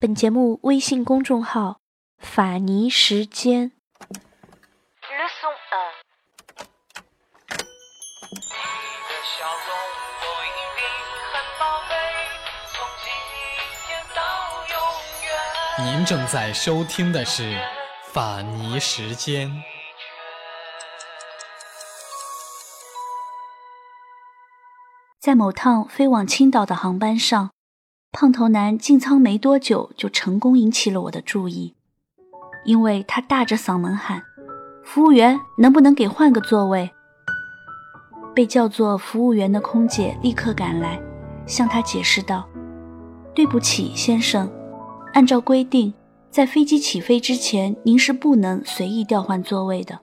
本节目微信公众号“法尼时间”。您正在收听的是《法尼时间》。在某趟飞往青岛的航班上。胖头男进舱没多久，就成功引起了我的注意，因为他大着嗓门喊：“服务员，能不能给换个座位？”被叫做服务员的空姐立刻赶来，向他解释道：“对不起，先生，按照规定，在飞机起飞之前，您是不能随意调换座位的。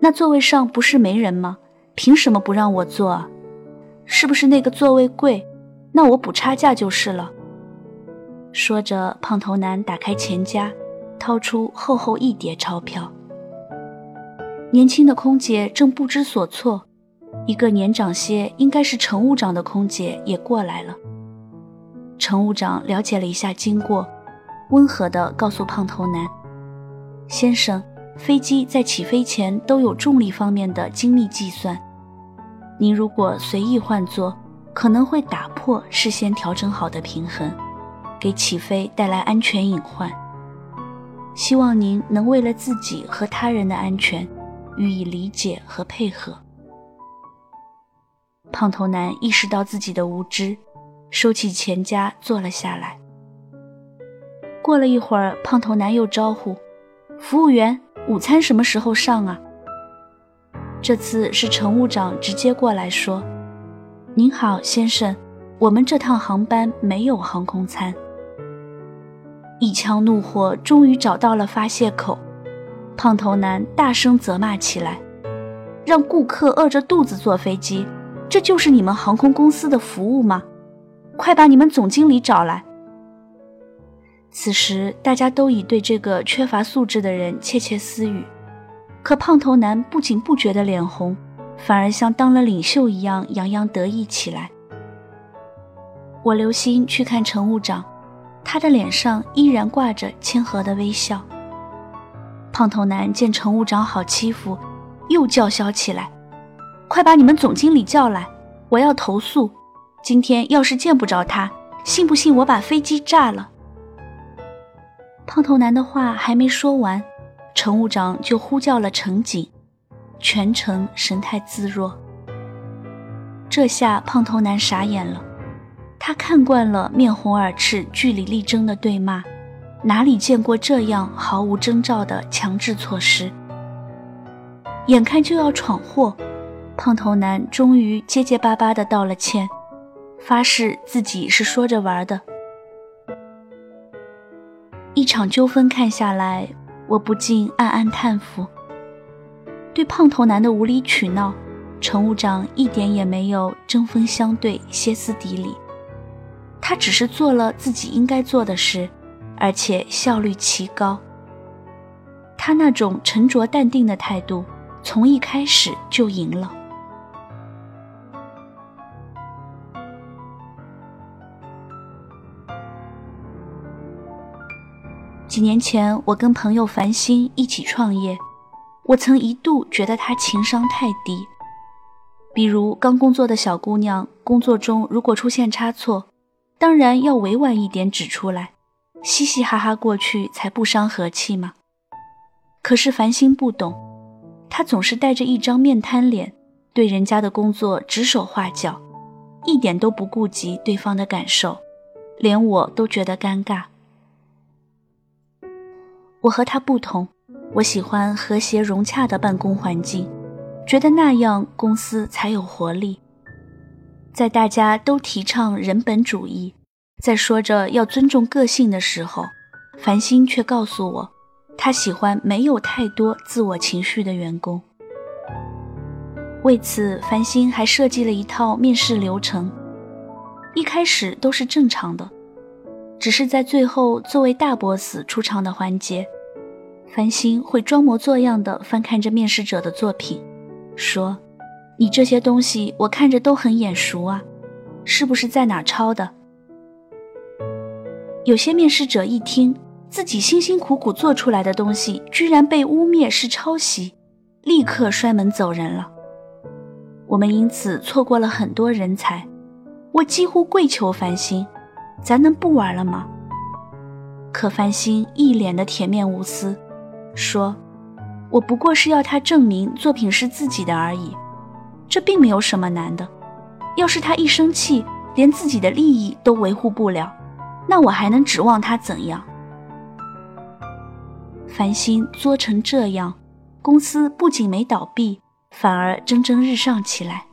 那座位上不是没人吗？凭什么不让我坐啊？是不是那个座位贵？”那我补差价就是了。说着，胖头男打开钱夹，掏出厚厚一叠钞票。年轻的空姐正不知所措，一个年长些、应该是乘务长的空姐也过来了。乘务长了解了一下经过，温和地告诉胖头男：“先生，飞机在起飞前都有重力方面的精密计算，您如果随意换座。”可能会打破事先调整好的平衡，给起飞带来安全隐患。希望您能为了自己和他人的安全，予以理解和配合。胖头男意识到自己的无知，收起钱夹坐了下来。过了一会儿，胖头男又招呼：“服务员，午餐什么时候上啊？”这次是乘务长直接过来说。您好，先生，我们这趟航班没有航空餐。一腔怒火终于找到了发泄口，胖头男大声责骂起来：“让顾客饿着肚子坐飞机，这就是你们航空公司的服务吗？快把你们总经理找来！”此时大家都已对这个缺乏素质的人窃窃私语，可胖头男不仅不觉得脸红。反而像当了领袖一样洋洋得意起来。我留心去看乘务长，他的脸上依然挂着谦和的微笑。胖头男见乘务长好欺负，又叫嚣起来：“快把你们总经理叫来，我要投诉！今天要是见不着他，信不信我把飞机炸了？”胖头男的话还没说完，乘务长就呼叫了乘警。全程神态自若。这下胖头男傻眼了，他看惯了面红耳赤、据理力争的对骂，哪里见过这样毫无征兆的强制措施？眼看就要闯祸，胖头男终于结结巴巴地道了歉，发誓自己是说着玩的。一场纠纷看下来，我不禁暗暗叹服。对胖头男的无理取闹，乘务长一点也没有针锋相对、歇斯底里，他只是做了自己应该做的事，而且效率奇高。他那种沉着淡定的态度，从一开始就赢了。几年前，我跟朋友繁星一起创业。我曾一度觉得他情商太低，比如刚工作的小姑娘，工作中如果出现差错，当然要委婉一点指出来，嘻嘻哈哈过去才不伤和气嘛。可是繁星不懂，他总是带着一张面瘫脸，对人家的工作指手画脚，一点都不顾及对方的感受，连我都觉得尴尬。我和他不同。我喜欢和谐融洽的办公环境，觉得那样公司才有活力。在大家都提倡人本主义，在说着要尊重个性的时候，繁星却告诉我，他喜欢没有太多自我情绪的员工。为此，繁星还设计了一套面试流程，一开始都是正常的，只是在最后作为大 boss 出场的环节。繁星会装模作样地翻看着面试者的作品，说：“你这些东西我看着都很眼熟啊，是不是在哪抄的？”有些面试者一听自己辛辛苦苦做出来的东西居然被污蔑是抄袭，立刻摔门走人了。我们因此错过了很多人才。我几乎跪求繁星，咱能不玩了吗？可繁星一脸的铁面无私，说：“我不过是要他证明作品是自己的而已，这并没有什么难的。要是他一生气，连自己的利益都维护不了，那我还能指望他怎样？”繁星作成这样，公司不仅没倒闭，反而蒸蒸日上起来。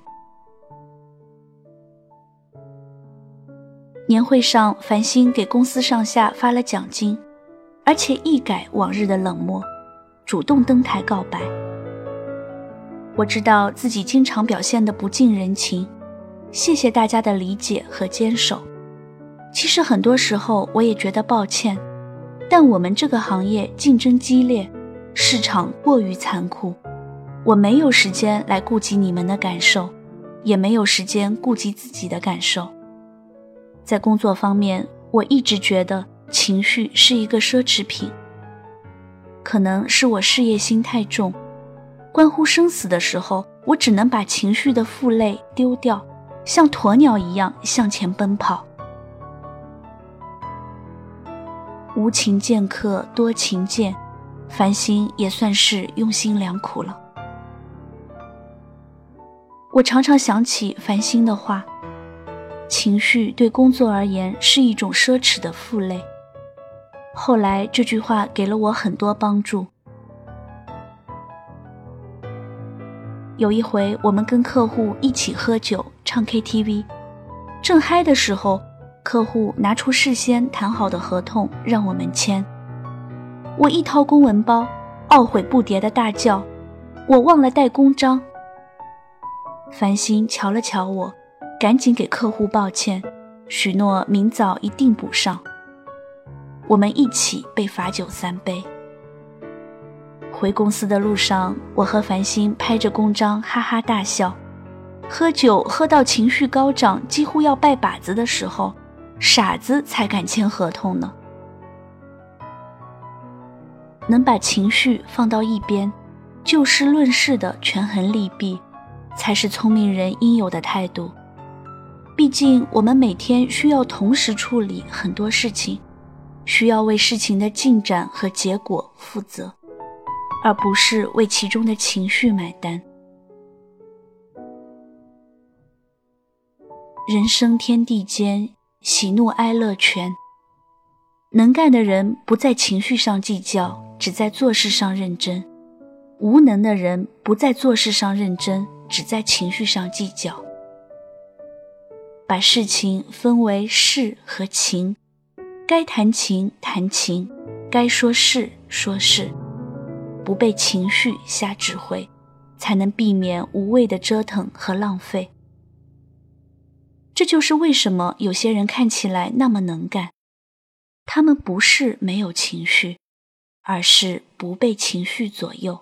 年会上，繁星给公司上下发了奖金，而且一改往日的冷漠，主动登台告白。我知道自己经常表现的不近人情，谢谢大家的理解和坚守。其实很多时候我也觉得抱歉，但我们这个行业竞争激烈，市场过于残酷，我没有时间来顾及你们的感受，也没有时间顾及自己的感受。在工作方面，我一直觉得情绪是一个奢侈品。可能是我事业心太重，关乎生死的时候，我只能把情绪的负累丢掉，像鸵鸟一样向前奔跑。无情剑客多情剑，繁星也算是用心良苦了。我常常想起繁星的话。情绪对工作而言是一种奢侈的负累。后来这句话给了我很多帮助。有一回，我们跟客户一起喝酒、唱 KTV，正嗨的时候，客户拿出事先谈好的合同让我们签。我一掏公文包，懊悔不迭的大叫：“我忘了带公章。”繁星瞧了瞧我。赶紧给客户抱歉，许诺明早一定补上。我们一起被罚酒三杯。回公司的路上，我和繁星拍着公章哈哈大笑。喝酒喝到情绪高涨，几乎要拜把子的时候，傻子才敢签合同呢。能把情绪放到一边，就事论事的权衡利弊，才是聪明人应有的态度。毕竟，我们每天需要同时处理很多事情，需要为事情的进展和结果负责，而不是为其中的情绪买单。人生天地间，喜怒哀乐全。能干的人不在情绪上计较，只在做事上认真；无能的人不在做事上认真，只在情绪上计较。把事情分为事和情，该谈情谈情，该说事说事，不被情绪瞎指挥，才能避免无谓的折腾和浪费。这就是为什么有些人看起来那么能干，他们不是没有情绪，而是不被情绪左右。